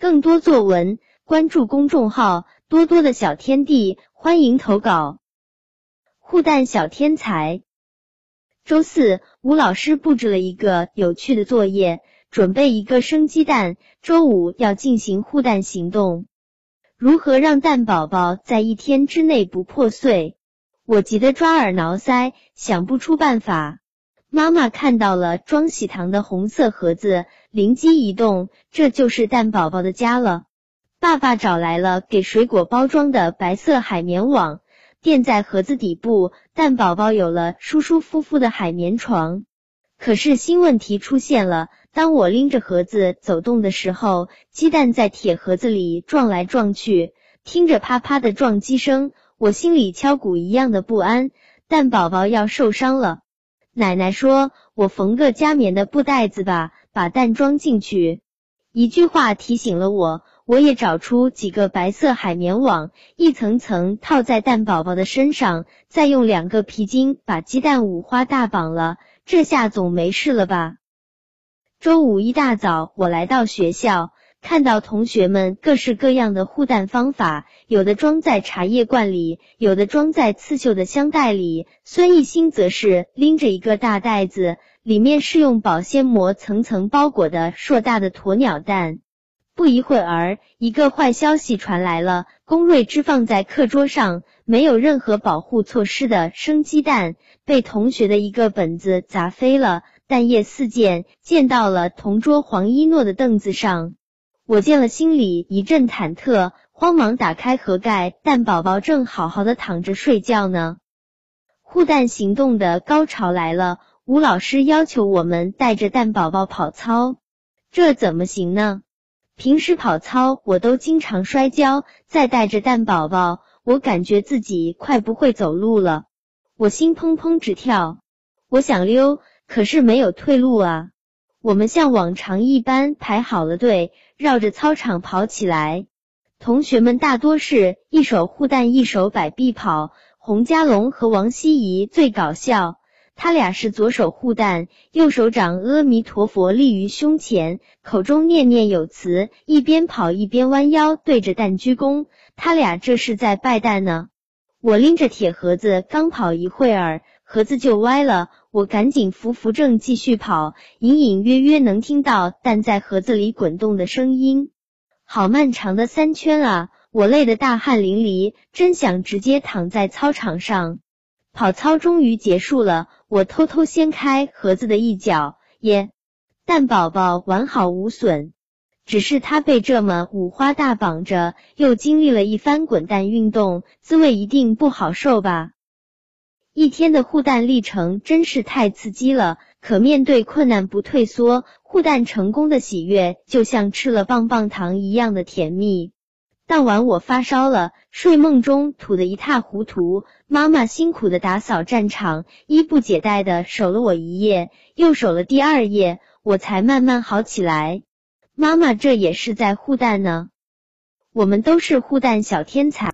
更多作文关注公众号多多的小天地，欢迎投稿。护蛋小天才。周四，吴老师布置了一个有趣的作业，准备一个生鸡蛋。周五要进行护蛋行动，如何让蛋宝宝在一天之内不破碎？我急得抓耳挠腮，想不出办法。妈妈看到了装喜糖的红色盒子，灵机一动，这就是蛋宝宝的家了。爸爸找来了给水果包装的白色海绵网，垫在盒子底部，蛋宝宝有了舒舒服服的海绵床。可是新问题出现了，当我拎着盒子走动的时候，鸡蛋在铁盒子里撞来撞去，听着啪啪的撞击声。我心里敲鼓一样的不安，蛋宝宝要受伤了。奶奶说：“我缝个加棉的布袋子吧，把蛋装进去。”一句话提醒了我，我也找出几个白色海绵网，一层层套在蛋宝宝的身上，再用两个皮筋把鸡蛋五花大绑了。这下总没事了吧？周五一大早，我来到学校。看到同学们各式各样的护蛋方法，有的装在茶叶罐里，有的装在刺绣的香袋里。孙艺兴则是拎着一个大袋子，里面是用保鲜膜层层包裹的硕大的鸵鸟蛋。不一会儿，一个坏消息传来了：龚瑞芝放在课桌上没有任何保护措施的生鸡蛋，被同学的一个本子砸飞了，蛋液四溅，溅到了同桌黄一诺的凳子上。我见了，心里一阵忐忑，慌忙打开盒盖，蛋宝宝正好好的躺着睡觉呢。护蛋行动的高潮来了，吴老师要求我们带着蛋宝宝跑操，这怎么行呢？平时跑操我都经常摔跤，再带着蛋宝宝，我感觉自己快不会走路了，我心砰砰直跳。我想溜，可是没有退路啊。我们像往常一般排好了队。绕着操场跑起来，同学们大多是一手护蛋，一手摆臂跑。洪家龙和王希怡最搞笑，他俩是左手护蛋，右手掌阿弥陀佛立于胸前，口中念念有词，一边跑一边弯腰对着蛋鞠躬。他俩这是在拜蛋呢。我拎着铁盒子，刚跑一会儿，盒子就歪了。我赶紧扶扶正，继续跑，隐隐约约能听到蛋在盒子里滚动的声音。好漫长的三圈啊！我累得大汗淋漓，真想直接躺在操场上。跑操终于结束了，我偷偷掀开盒子的一角，耶，蛋宝宝完好无损。只是他被这么五花大绑着，又经历了一番滚蛋运动，滋味一定不好受吧。一天的护蛋历程真是太刺激了，可面对困难不退缩，护蛋成功的喜悦就像吃了棒棒糖一样的甜蜜。当晚我发烧了，睡梦中吐得一塌糊涂，妈妈辛苦的打扫战场，衣不解带的守了我一夜，又守了第二夜，我才慢慢好起来。妈妈这也是在护蛋呢，我们都是护蛋小天才。